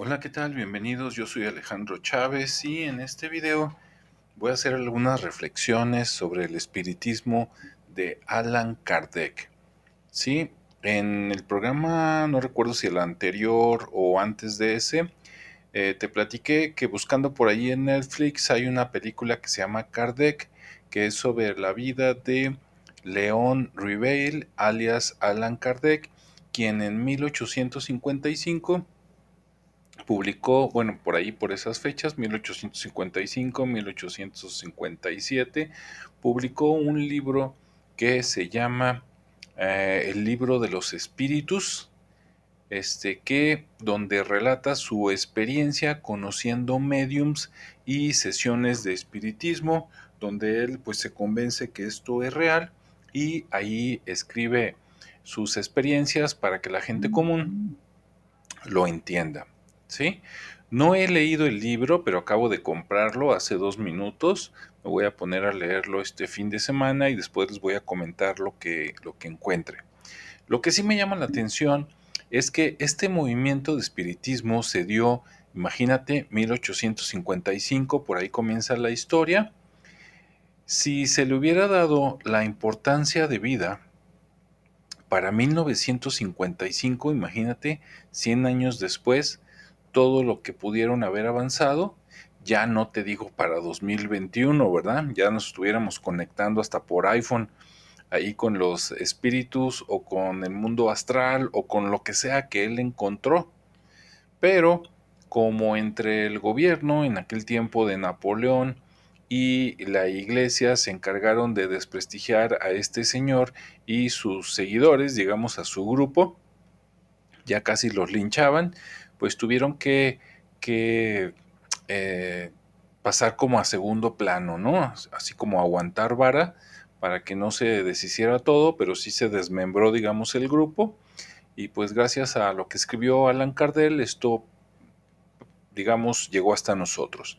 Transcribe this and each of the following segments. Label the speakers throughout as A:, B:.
A: Hola, ¿qué tal? Bienvenidos, yo soy Alejandro Chávez y en este video voy a hacer algunas reflexiones sobre el espiritismo de Allan Kardec. Sí, en el programa, no recuerdo si el anterior o antes de ese, eh, te platiqué que buscando por ahí en Netflix hay una película que se llama Kardec, que es sobre la vida de León Riveil, alias Allan Kardec, quien en 1855 publicó, bueno, por ahí, por esas fechas, 1855, 1857, publicó un libro que se llama eh, El libro de los espíritus, este, que donde relata su experiencia conociendo mediums y sesiones de espiritismo, donde él pues se convence que esto es real y ahí escribe sus experiencias para que la gente común lo entienda. ¿Sí? No he leído el libro, pero acabo de comprarlo hace dos minutos. Me voy a poner a leerlo este fin de semana y después les voy a comentar lo que, lo que encuentre. Lo que sí me llama la atención es que este movimiento de espiritismo se dio, imagínate, 1855, por ahí comienza la historia. Si se le hubiera dado la importancia de vida para 1955, imagínate, 100 años después, todo lo que pudieron haber avanzado, ya no te digo para 2021, ¿verdad? Ya nos estuviéramos conectando hasta por iPhone ahí con los espíritus o con el mundo astral o con lo que sea que él encontró. Pero como entre el gobierno en aquel tiempo de Napoleón y la iglesia se encargaron de desprestigiar a este señor y sus seguidores, digamos a su grupo, ya casi los linchaban, pues tuvieron que, eh, pasar como a segundo plano, ¿no? Así como aguantar vara para que no se deshiciera todo, pero sí se desmembró, digamos, el grupo. Y pues gracias a lo que escribió Alan Cardell, esto, digamos, llegó hasta nosotros.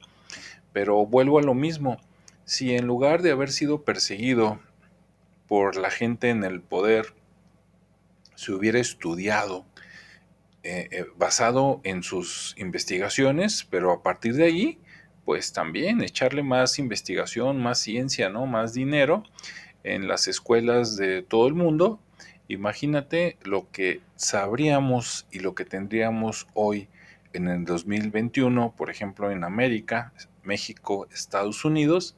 A: Pero vuelvo a lo mismo, si en lugar de haber sido perseguido por la gente en el poder, se hubiera estudiado eh, eh, basado en sus investigaciones, pero a partir de ahí, pues también echarle más investigación, más ciencia, ¿no? Más dinero en las escuelas de todo el mundo. Imagínate lo que sabríamos y lo que tendríamos hoy en el 2021, por ejemplo, en América, México, Estados Unidos,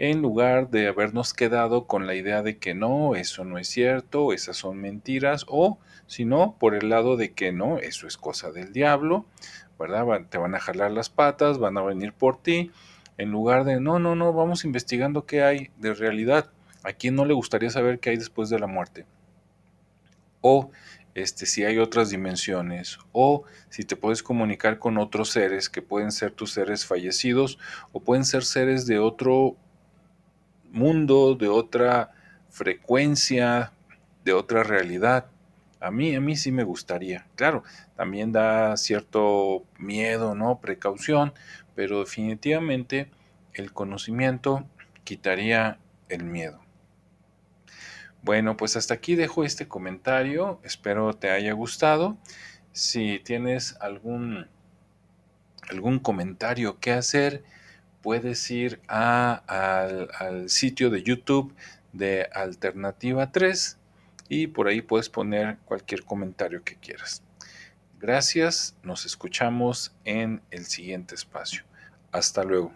A: en lugar de habernos quedado con la idea de que no, eso no es cierto, esas son mentiras, o sino por el lado de que no, eso es cosa del diablo, ¿verdad? Te van a jalar las patas, van a venir por ti, en lugar de no, no, no, vamos investigando qué hay de realidad. ¿A quién no le gustaría saber qué hay después de la muerte? O este, si hay otras dimensiones, o si te puedes comunicar con otros seres que pueden ser tus seres fallecidos, o pueden ser seres de otro mundo, de otra frecuencia, de otra realidad. A mí, a mí sí me gustaría. Claro, también da cierto miedo, ¿no? Precaución, pero definitivamente el conocimiento quitaría el miedo. Bueno, pues hasta aquí dejo este comentario. Espero te haya gustado. Si tienes algún algún comentario que hacer, puedes ir al, al sitio de YouTube de Alternativa 3 y por ahí puedes poner cualquier comentario que quieras. Gracias, nos escuchamos en el siguiente espacio. Hasta luego.